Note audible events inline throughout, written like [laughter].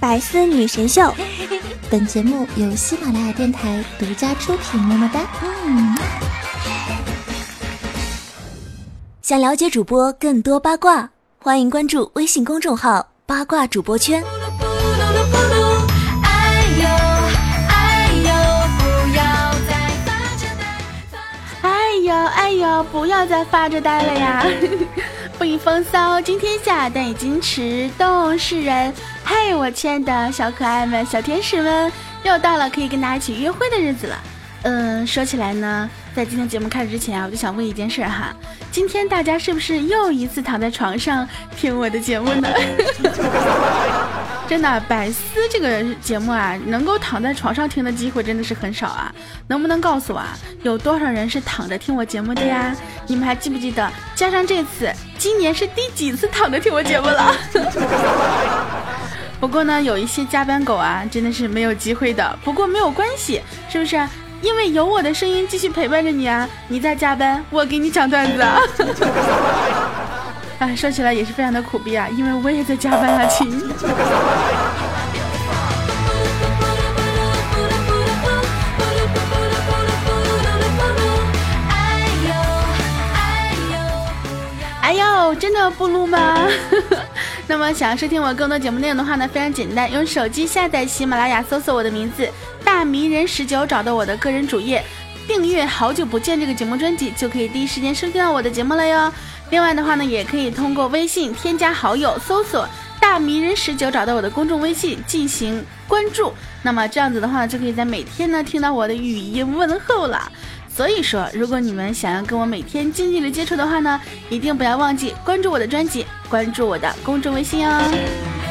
百思女神秀。本节目由喜马拉雅电台独家出品，么么哒。嗯，想了解主播更多八卦，欢迎关注微信公众号“八卦主播圈”。哎呦哎呦，不要再发着呆了呀！不以风骚惊天下，但以矜持动世人。嘿，我亲爱的小可爱们、小天使们，又到了可以跟大家一起约会的日子了。嗯，说起来呢，在今天节目开始之前啊，我就想问一件事哈，今天大家是不是又一次躺在床上听我的节目呢？真的，百思这个节目啊，能够躺在床上听的机会真的是很少啊。能不能告诉我啊，有多少人是躺着听我节目的呀？你们还记不记得？加上这次，今年是第几次躺着听我节目了？[laughs] 不过呢，有一些加班狗啊，真的是没有机会的。不过没有关系，是不是？因为有我的声音继续陪伴着你啊！你在加班，我给你讲段子啊。哎，说起来也是非常的苦逼啊，因为我也在加班啊，亲。[laughs] 哎呦，真的不录吗？[laughs] 那么想要收听我更多节目内容的话呢，非常简单，用手机下载喜马拉雅，搜索我的名字“大迷人十九”，找到我的个人主页，订阅“好久不见”这个节目专辑，就可以第一时间收听到我的节目了哟。另外的话呢，也可以通过微信添加好友，搜索“大迷人十九”，找到我的公众微信进行关注。那么这样子的话，就可以在每天呢听到我的语音问候了。所以说，如果你们想要跟我每天近距离接触的话呢，一定不要忘记关注我的专辑，关注我的公众微信哦。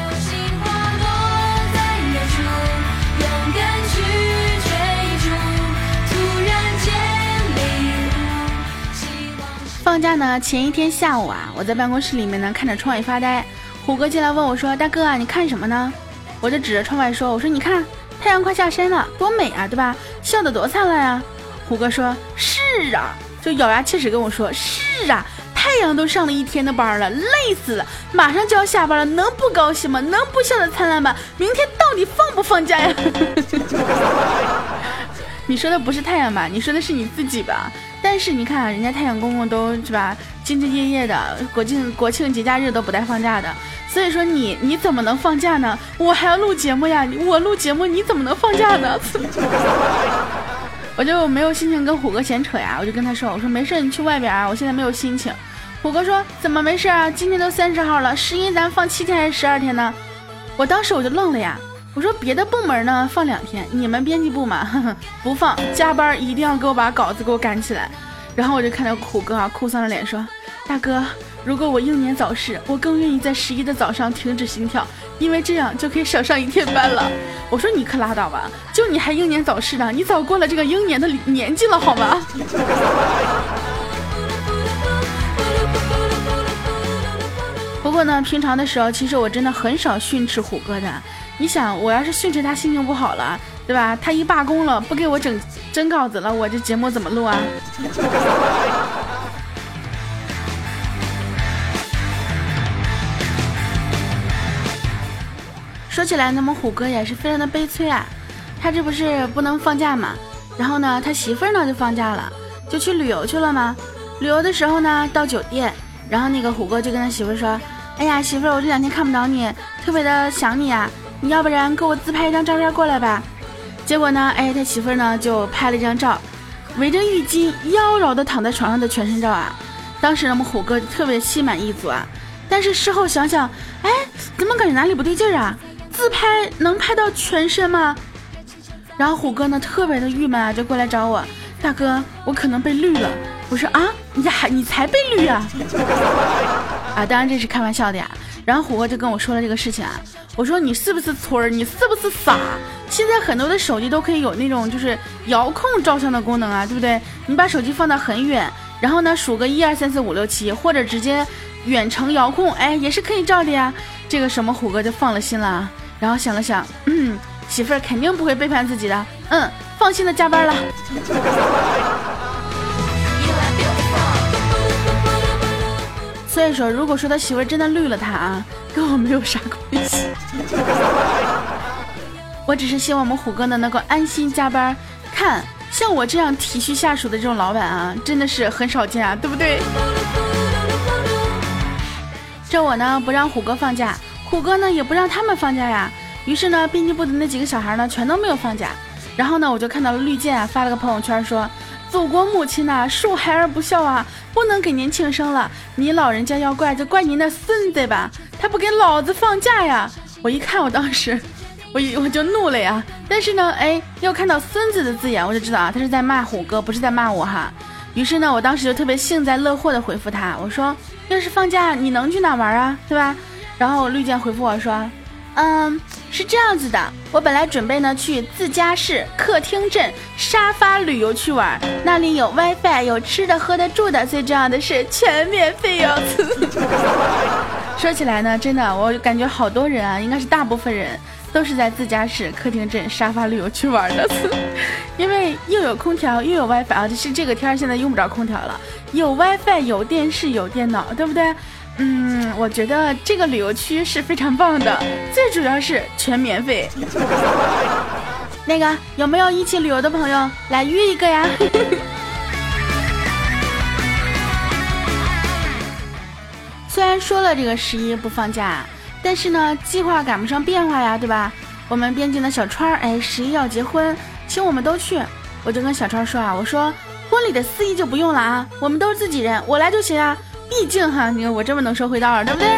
放假呢，前一天下午啊，我在办公室里面呢，看着窗外发呆。虎哥进来问我说：“大哥啊，你看什么呢？”我就指着窗外说：“我说你看，太阳快下山了，多美啊，对吧？笑得多灿烂啊！”虎哥说：“是啊，就咬牙切齿跟我说，是啊，太阳都上了一天的班了，累死了，马上就要下班了，能不高兴吗？能不笑得灿烂吗？明天到底放不放假呀？” [laughs] 你说的不是太阳吧？你说的是你自己吧？但是你看啊，人家太阳公公都是吧，兢兢业业的，国庆国庆节假日都不带放假的，所以说你你怎么能放假呢？我还要录节目呀，我录节目你怎么能放假呢？[laughs] 我就没有心情跟虎哥闲扯呀，我就跟他说：“我说没事，你去外边啊，我现在没有心情。”虎哥说：“怎么没事啊？今天都三十号了，十一咱放七天还是十二天呢？”我当时我就愣了呀，我说：“别的部门呢放两天，你们编辑部嘛，呵 [laughs] 呵不放，加班一定要给我把稿子给我赶起来。”然后我就看到虎哥啊哭丧着脸说：“大哥。”如果我英年早逝，我更愿意在十一的早上停止心跳，因为这样就可以少上一天班了。我说你可拉倒吧，就你还英年早逝呢，你早过了这个英年的年纪了，好吗？[laughs] 不过呢，平常的时候，其实我真的很少训斥虎哥的。你想，我要是训斥他心情不好了，对吧？他一罢工了，不给我整真稿子了，我这节目怎么录啊？[laughs] 说起来，那么虎哥也是非常的悲催啊，他这不是不能放假嘛，然后呢，他媳妇儿呢就放假了，就去旅游去了嘛。旅游的时候呢，到酒店，然后那个虎哥就跟他媳妇儿说：“哎呀，媳妇儿，我这两天看不着你，特别的想你啊，你要不然给我自拍一张照片过来吧。”结果呢，哎，他媳妇呢就拍了一张照，围着浴巾妖娆的躺在床上的全身照啊。当时，我们虎哥特别心满意足啊，但是事后想想，哎，怎么感觉哪里不对劲啊？自拍能拍到全身吗？然后虎哥呢特别的郁闷啊，就过来找我，大哥，我可能被绿了。我说啊，你还你才被绿啊！[laughs] 啊，当然这是开玩笑的呀。然后虎哥就跟我说了这个事情啊，我说你是不是村儿？你是不是傻？现在很多的手机都可以有那种就是遥控照相的功能啊，对不对？你把手机放到很远，然后呢数个一二三四五六七，或者直接远程遥控，哎，也是可以照的呀。这个什么虎哥就放了心了。然后想了想，嗯，媳妇儿肯定不会背叛自己的，嗯，放心的加班了。所以说，如果说他媳妇真的绿了他啊，跟我没有啥关系。[laughs] 我只是希望我们虎哥呢能够安心加班。看，像我这样体恤下属的这种老板啊，真的是很少见啊，对不对？这我呢不让虎哥放假，虎哥呢也不让他们放假呀。于是呢，编辑部的那几个小孩呢全都没有放假。然后呢，我就看到了绿箭啊发了个朋友圈说：“祖国母亲呐，恕孩儿不孝啊，不能给您庆生了。你老人家要怪就怪您那孙子吧，他不给老子放假呀！”我一看，我当时。[laughs] 我我就怒了呀，但是呢，哎，又看到“孙子”的字眼，我就知道啊，他是在骂虎哥，不是在骂我哈。于是呢，我当时就特别幸灾乐祸的回复他，我说：“要是放假，你能去哪玩啊？对吧？”然后绿箭回复我说：“嗯，是这样子的，我本来准备呢去自家市客厅镇沙发旅游去玩，那里有 WiFi，有吃的、喝的、住的，最重要的是全免费哟。[laughs] 说起来呢，真的，我感觉好多人啊，应该是大部分人。都是在自家市客厅镇沙发旅游去玩的，[laughs] 因为又有空调又有 WiFi 啊，就是这个天现在用不着空调了，有 WiFi 有电视有电脑，对不对？嗯，我觉得这个旅游区是非常棒的，最主要是全免费。[laughs] 那个有没有一起旅游的朋友来约一个呀？[laughs] 虽然说了这个十一不放假。但是呢，计划赶不上变化呀，对吧？我们边境的小川儿，哎，十一要结婚，请我们都去。我就跟小川说啊，我说婚礼的司仪就不用了啊，我们都是自己人，我来就行啊。毕竟哈，你看我这么能说会道，对不对？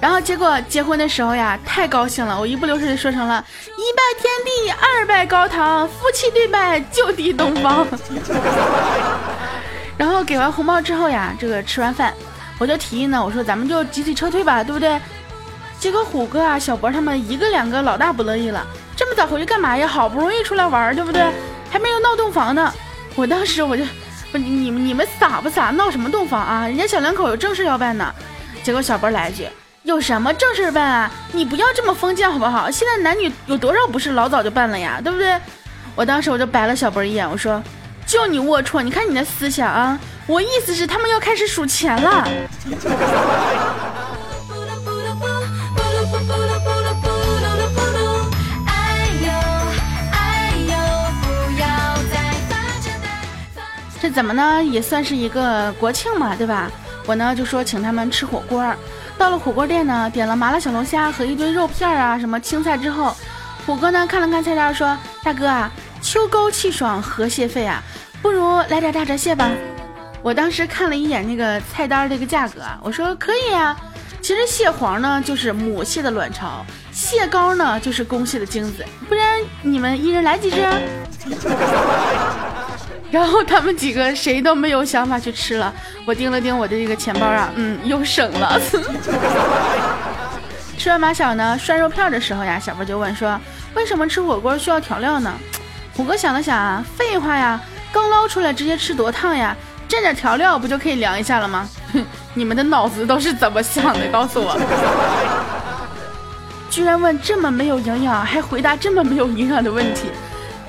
然后结果结婚的时候呀，太高兴了，我一不留神就说成了一拜天地，二拜高堂，夫妻对拜就地洞房。[laughs] 然后给完红包之后呀，这个吃完饭，我就提议呢，我说咱们就集体撤退吧，对不对？结果虎哥啊、小博他们一个两个老大不乐意了，这么早回去干嘛呀？好不容易出来玩，对不对？还没有闹洞房呢。我当时我就，不，你你们你们傻不傻？闹什么洞房啊？人家小两口有正事要办呢。结果小波来一句：“有什么正事办啊？你不要这么封建好不好？现在男女有多少不是老早就办了呀？对不对？”我当时我就白了小波一眼，我说：“就你龌龊！你看你的思想啊！我意思是他们要开始数钱了。”这怎么呢？也算是一个国庆嘛，对吧？我呢就说请他们吃火锅。到了火锅店呢，点了麻辣小龙虾和一堆肉片啊，什么青菜之后，虎哥呢看了看菜单，说：“大哥啊，秋高气爽，河蟹肺啊，不如来点大闸蟹吧。”我当时看了一眼那个菜单这个价格啊，我说：“可以啊。”其实蟹黄呢就是母蟹的卵巢，蟹膏呢就是公蟹的精子，不然你们一人来几只？[laughs] 然后他们几个谁都没有想法去吃了。我盯了盯我的这个钱包啊，嗯，又省了。[laughs] 吃完马小呢涮肉片的时候呀，小波就问说：“为什么吃火锅需要调料呢？”虎哥想了想啊，废话呀，刚捞出来直接吃多烫呀，蘸点调料不就可以凉一下了吗？哼。[laughs] 你们的脑子都是怎么想的？告诉我，[laughs] 居然问这么没有营养，还回答这么没有营养的问题。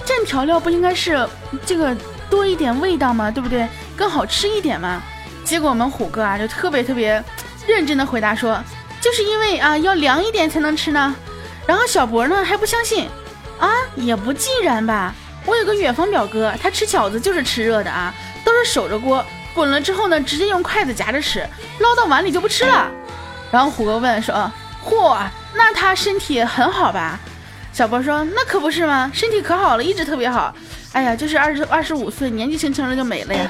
蘸调料不应该是这个多一点味道嘛？对不对？更好吃一点嘛？结果我们虎哥啊，就特别特别认真的回答说，就是因为啊要凉一点才能吃呢。然后小博呢还不相信，啊也不尽然吧。我有个远方表哥，他吃饺子就是吃热的啊，都是守着锅。滚了之后呢，直接用筷子夹着吃，捞到碗里就不吃了。然后虎哥问说：“嚯，那他身体很好吧？”小博说：“那可不是吗？身体可好了，一直特别好。哎呀，就是二十二十五岁，年纪轻轻的就没了呀。”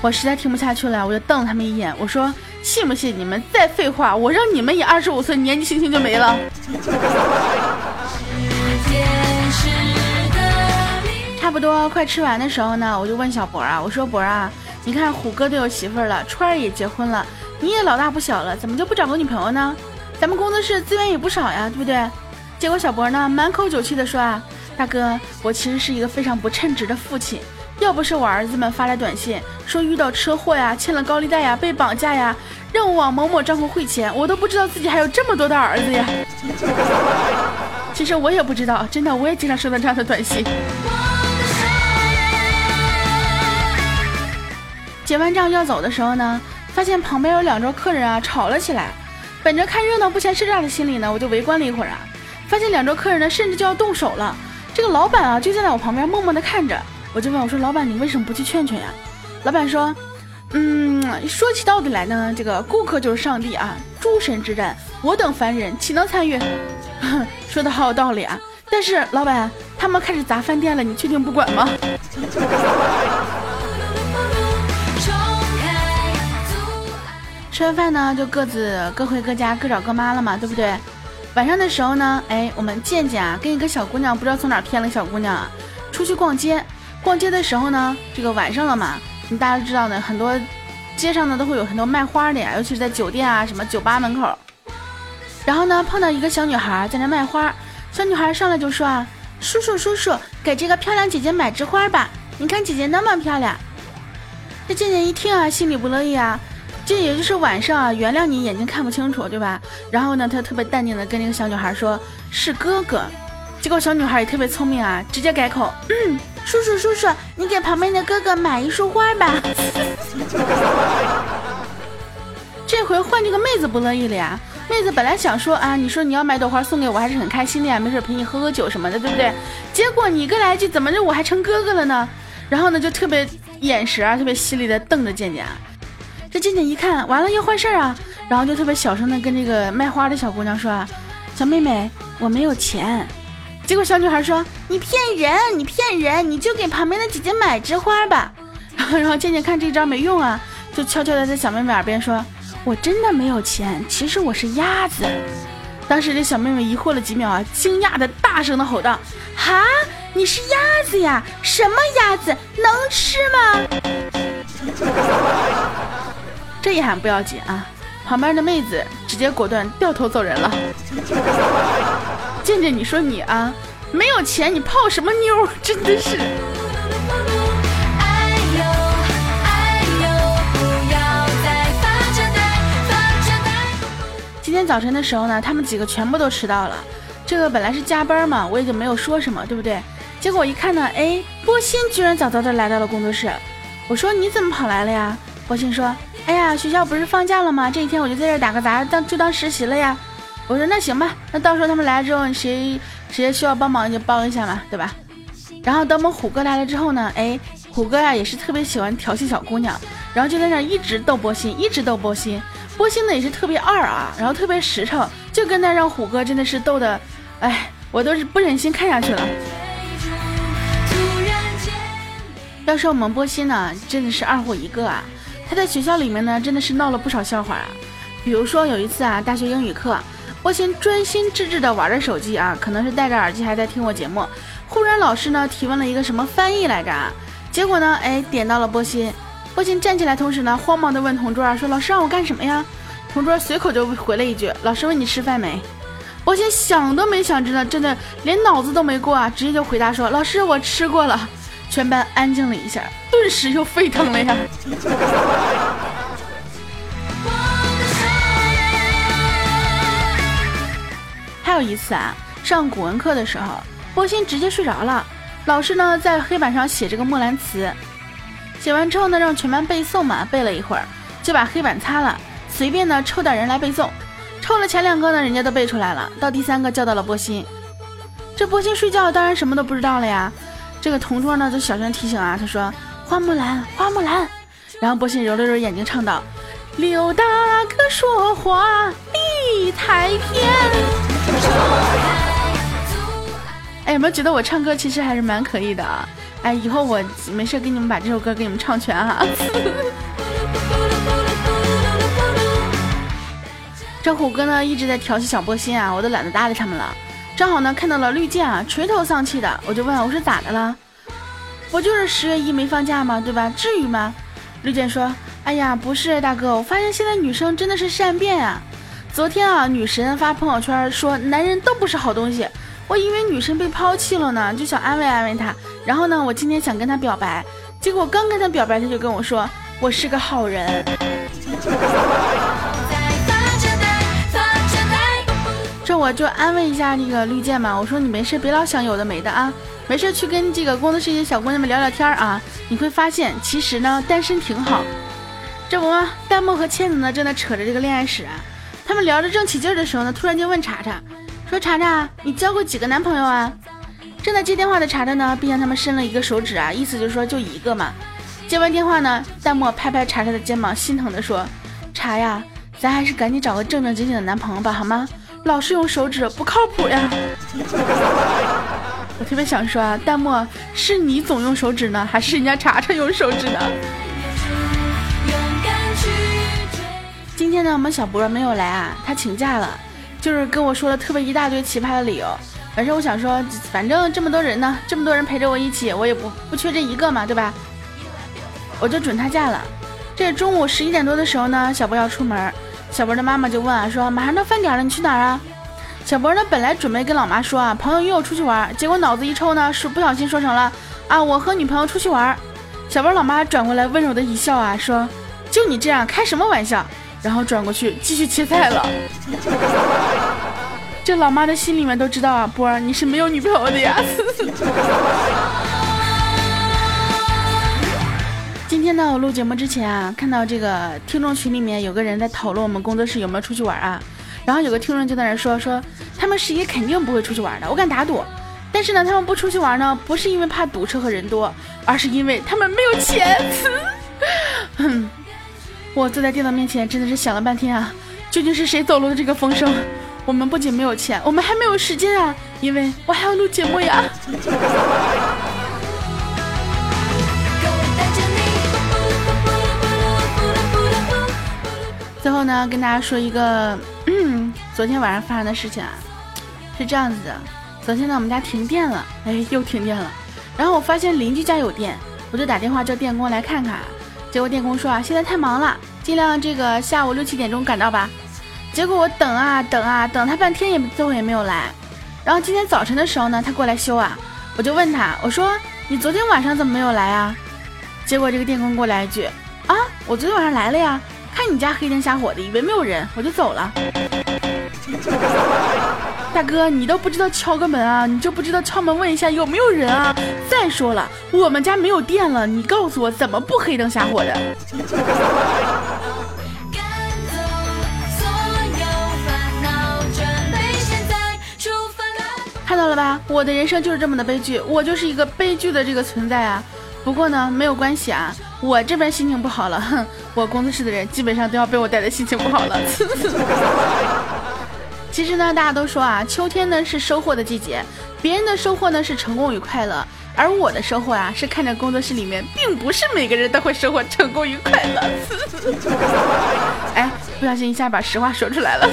我实在听不下去了，我就瞪了他们一眼，我说。信不信你们再废话，我让你们也二十五岁年纪轻轻就没了。[laughs] 差不多快吃完的时候呢，我就问小博啊，我说博啊，你看虎哥都有媳妇儿了，川儿也结婚了，你也老大不小了，怎么就不找个女朋友呢？咱们工作室资源也不少呀，对不对？结果小博呢满口酒气的说啊，大哥，我其实是一个非常不称职的父亲。要不是我儿子们发来短信说遇到车祸呀、欠了高利贷呀、被绑架呀，让我往某某账户汇钱，我都不知道自己还有这么多的儿子呀。[laughs] 其实我也不知道，真的，我也经常收到这样的短信。结完账要走的时候呢，发现旁边有两桌客人啊吵了起来。本着看热闹不嫌事大的心理呢，我就围观了一会儿啊，发现两桌客人呢甚至就要动手了。这个老板啊就站在我旁边默默的看着，我就问我说：“老板，你为什么不去劝劝呀？”老板说：“嗯，说起道理来呢，这个顾客就是上帝啊，诸神之战，我等凡人岂能参与？” [laughs] 说的好有道理啊。但是老板，他们开始砸饭店了，你确定不管吗？吃完饭呢，就各自各回各家，各找各妈了嘛，对不对？晚上的时候呢，哎，我们健健啊，跟一个小姑娘，不知道从哪儿骗了小姑娘啊，出去逛街。逛街的时候呢，这个晚上了嘛，你大家都知道呢，很多街上呢都会有很多卖花的呀，尤其是在酒店啊、什么酒吧门口。然后呢，碰到一个小女孩在那卖花。小女孩上来就说啊：“叔叔叔叔，给这个漂亮姐姐买枝花吧，你看姐姐那么漂亮。”这健健一听啊，心里不乐意啊。这也就是晚上啊，原谅你眼睛看不清楚，对吧？然后呢，他特别淡定的跟那个小女孩说：“是哥哥。”结果小女孩也特别聪明啊，直接改口：“嗯，叔叔叔叔，你给旁边的哥哥买一束花吧。”这回换这个妹子不乐意了呀。妹子本来想说啊，你说你要买朵花送给我，还是很开心的呀，没事陪你喝喝酒什么的，对不对？结果你个来句，怎么着我还成哥哥了呢？然后呢，就特别眼神啊，特别犀利的瞪着健健。这静静一看，完了要坏事啊，然后就特别小声的跟这个卖花的小姑娘说，小妹妹，我没有钱。结果小女孩说，你骗人，你骗人，你就给旁边的姐姐买枝花吧。[laughs] 然后，然后健健看这招没用啊，就悄悄的在小妹妹耳边说。我真的没有钱，其实我是鸭子。当时这小妹妹疑惑了几秒啊，惊讶的大声的吼道：“哈，你是鸭子呀？什么鸭子？能吃吗？”这一喊不要紧啊，旁边的妹子直接果断掉头走人了。健健，你说你啊，没有钱你泡什么妞？[laughs] 真的是。今天早晨的时候呢，他们几个全部都迟到了。这个本来是加班嘛，我也就没有说什么，对不对？结果我一看呢，哎，波心居然早早的来到了工作室。我说你怎么跑来了呀？波心说，哎呀，学校不是放假了吗？这一天我就在这打个杂，当就当实习了呀。我说那行吧，那到时候他们来了之后，谁谁需要帮忙就帮一下嘛，对吧？然后等我们虎哥来了之后呢，哎，虎哥呀也是特别喜欢调戏小姑娘，然后就在那一直逗波心，一直逗波心。波心呢也是特别二啊，然后特别实诚，就跟那让虎哥真的是逗的，哎，我都是不忍心看下去了。要说我们波心呢，真的是二货一个啊，他在学校里面呢真的是闹了不少笑话啊。比如说有一次啊，大学英语课，波心专心致志的玩着手机啊，可能是戴着耳机还在听我节目，忽然老师呢提问了一个什么翻译来着啊，结果呢，哎，点到了波心。波心站起来，同时呢，慌忙的问同桌啊，说：“老师让我干什么呀？”同桌随口就回了一句：“老师问你吃饭没？”波心想都没想，真的真的连脑子都没过啊，直接就回答说：“老师，我吃过了。”全班安静了一下，顿时又沸腾了呀。[laughs] 还有一次啊，上古文课的时候，波心直接睡着了，老师呢在黑板上写这个《木兰辞》。写完之后呢，让全班背诵嘛，背了一会儿，就把黑板擦了，随便呢抽点人来背诵，抽了前两个呢，人家都背出来了，到第三个叫到了波心，这波心睡觉当然什么都不知道了呀，这个同桌呢就小声提醒啊，他说花木兰，花木兰，然后波心揉了揉眼睛唱道，刘大哥说话理太偏。哎，有没有觉得我唱歌其实还是蛮可以的？哎，以后我没事给你们把这首歌给你们唱全哈。[laughs] 这虎哥呢一直在调戏小波心啊，我都懒得搭理他们了。正好呢看到了绿箭啊，垂头丧气的，我就问我说咋的了？不就是十月一没放假吗？对吧？至于吗？绿箭说：哎呀，不是大哥，我发现现在女生真的是善变啊。昨天啊，女神发朋友圈说男人都不是好东西。我以为女神被抛弃了呢，就想安慰安慰她。然后呢，我今天想跟她表白，结果刚跟她表白，她就跟我说我是个好人。这我就安慰一下那个绿箭嘛，我说你没事别老想有的没的啊，没事去跟这个工作室一些小姑娘们聊聊天啊，你会发现其实呢单身挺好。这不？弹幕和倩子呢正在扯着这个恋爱史啊。他们聊着正起劲的时候呢，突然间问查查说：“查查，你交过几个男朋友啊？”正在接电话的查查呢，并向他们伸了一个手指啊，意思就是说就一个嘛。接完电话呢，弹幕拍拍查查的肩膀，心疼的说：“查呀，咱还是赶紧找个正正经经的男朋友吧，好吗？老是用手指不靠谱呀。[laughs] ”我特别想说啊，弹幕是你总用手指呢，还是人家查查用手指呢？今天呢，我们小博没有来啊，他请假了，就是跟我说了特别一大堆奇葩的理由。反正我想说，反正这么多人呢，这么多人陪着我一起，我也不不缺这一个嘛，对吧？我就准他假了。这中午十一点多的时候呢，小博要出门，小博的妈妈就问啊，说马上到饭点了，你去哪儿啊？小博呢本来准备跟老妈说啊，朋友约我出去玩，结果脑子一抽呢，是不小心说成了啊，我和女朋友出去玩。小博老妈转过来温柔的一笑啊，说就你这样开什么玩笑？然后转过去继续切菜了。这老妈的心里面都知道啊，波儿你是没有女朋友的呀。今天呢，我录节目之前啊，看到这个听众群里面有个人在讨论我们工作室有没有出去玩啊，然后有个听众就在那说说他们十一肯定不会出去玩的，我敢打赌。但是呢，他们不出去玩呢，不是因为怕堵车和人多，而是因为他们没有钱。[laughs] 哼，我坐在电脑面前真的是想了半天啊，究竟是谁走漏的这个风声？我们不仅没有钱，我们还没有时间啊，因为我还要录节目呀。最后呢，跟大家说一个昨天晚上发生的事情啊，是这样子的。昨天呢，我们家停电了，哎，又停电了。然后我发现邻居家有电，我就打电话叫电工来看看。结果电工说啊，现在太忙了，尽量这个下午六七点钟赶到吧。结果我等啊等啊等他半天也最后也没有来。然后今天早晨的时候呢，他过来修啊，我就问他，我说你昨天晚上怎么没有来啊？结果这个电工过来一句啊，我昨天晚上来了呀。看你家黑灯瞎火的，以为没有人，我就走了。[laughs] 大哥，你都不知道敲个门啊？你就不知道敲门问一下有没有人啊？再说了，我们家没有电了，你告诉我怎么不黑灯瞎火的？看到了吧，我的人生就是这么的悲剧，我就是一个悲剧的这个存在啊。不过呢，没有关系啊，我这边心情不好了，哼，我工作室的人基本上都要被我带的心情不好了。[laughs] 其实呢，大家都说啊，秋天呢是收获的季节，别人的收获呢是成功与快乐，而我的收获啊是看着工作室里面并不是每个人都会收获成功与快乐。[laughs] 哎，不小心一下把实话说出来了。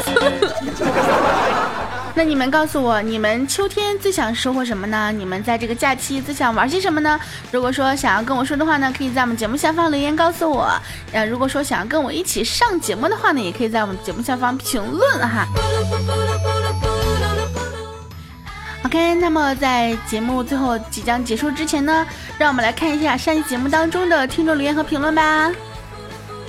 那你们告诉我，你们秋天最想收获什么呢？你们在这个假期最想玩些什么呢？如果说想要跟我说的话呢，可以在我们节目下方留言告诉我。呃，如果说想要跟我一起上节目的话呢，也可以在我们节目下方评论哈。OK，那么在节目最后即将结束之前呢，让我们来看一下上期节目当中的听众留言和评论吧。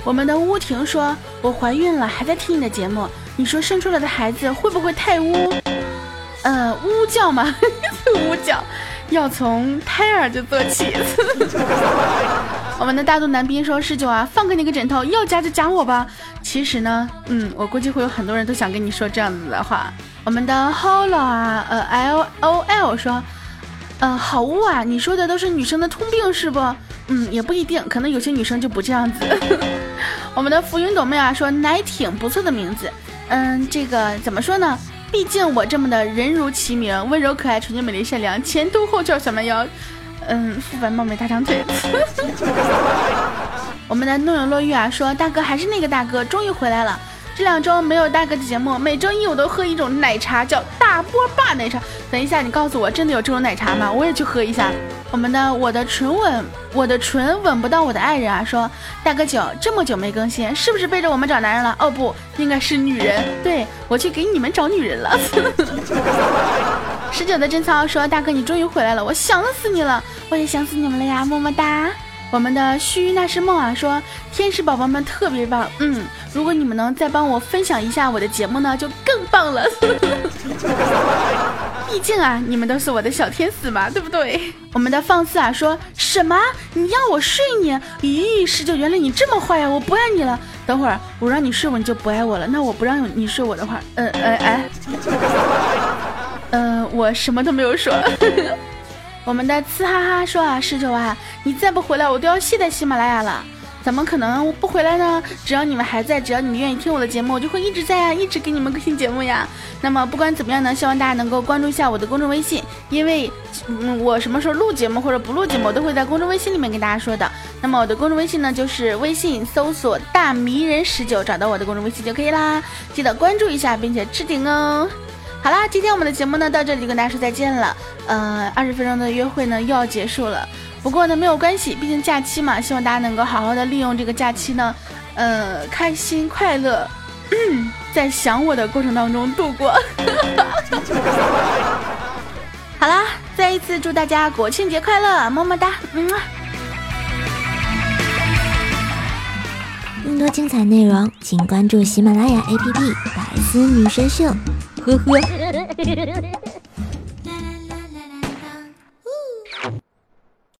我们的乌婷说：“我怀孕了，还在听你的节目。”你说生出来的孩子会不会太污？呃，呜叫吗？[laughs] 呜叫，要从胎儿就做起。[laughs] 我们的大肚男兵说：“十九啊，放开那个枕头，要夹就夹我吧。”其实呢，嗯，我估计会有很多人都想跟你说这样子的话。我们的 Holo 啊，呃，L O L 说：“呃，好污啊！你说的都是女生的通病是不？嗯，也不一定，可能有些女生就不这样子。[laughs] ”我们的浮云朵妹啊说：“奶挺不错的名字。”嗯，这个怎么说呢？毕竟我这么的人如其名，温柔可爱、纯洁美丽善良，前凸后翘小蛮腰，嗯，肤白貌美大长腿。[laughs] 我们的诺永落玉啊说，大哥还是那个大哥，终于回来了。这两周没有大哥的节目，每周一我都喝一种奶茶，叫大波霸奶茶。等一下，你告诉我，真的有这种奶茶吗？我也去喝一下。我们的我的唇吻，我的唇吻不到我的爱人啊！说大哥九这么久没更新，是不是背着我们找男人了？哦不，应该是女人。[laughs] 对我去给你们找女人了。[laughs] 十九的贞操说大哥你终于回来了，我想死你了，我也想死你们了呀，么么哒。我们的须那是梦啊，说天使宝宝们特别棒，嗯，如果你们能再帮我分享一下我的节目呢，就更棒了。[laughs] 毕竟啊，你们都是我的小天使嘛，对不对？[laughs] 我们的放肆啊，说什么？你要我睡你？咦，十九，原来你这么坏呀！我不爱你了。等会儿我让你睡我，你就不爱我了。那我不让你睡我的话，嗯嗯哎，嗯，我什么都没有说。[laughs] 我们的呲哈哈说啊，十九啊，你再不回来，我都要卸载喜马拉雅了。怎么可能我不回来呢？只要你们还在，只要你们愿意听我的节目，我就会一直在啊，一直给你们更新节目呀。那么不管怎么样呢，希望大家能够关注一下我的公众微信，因为嗯，我什么时候录节目或者不录节目，我都会在公众微信里面跟大家说的。那么我的公众微信呢，就是微信搜索“大迷人十九”，找到我的公众微信就可以啦。记得关注一下，并且置顶哦。好啦，今天我们的节目呢到这里就跟大家说再见了。呃，二十分钟的约会呢又要结束了，不过呢没有关系，毕竟假期嘛，希望大家能够好好的利用这个假期呢，呃，开心快乐，在想我的过程当中度过。[laughs] 好啦，再一次祝大家国庆节快乐，么么哒，嗯。更多精彩内容，请关注喜马拉雅 APP《百思女神秀》。呵呵。[laughs]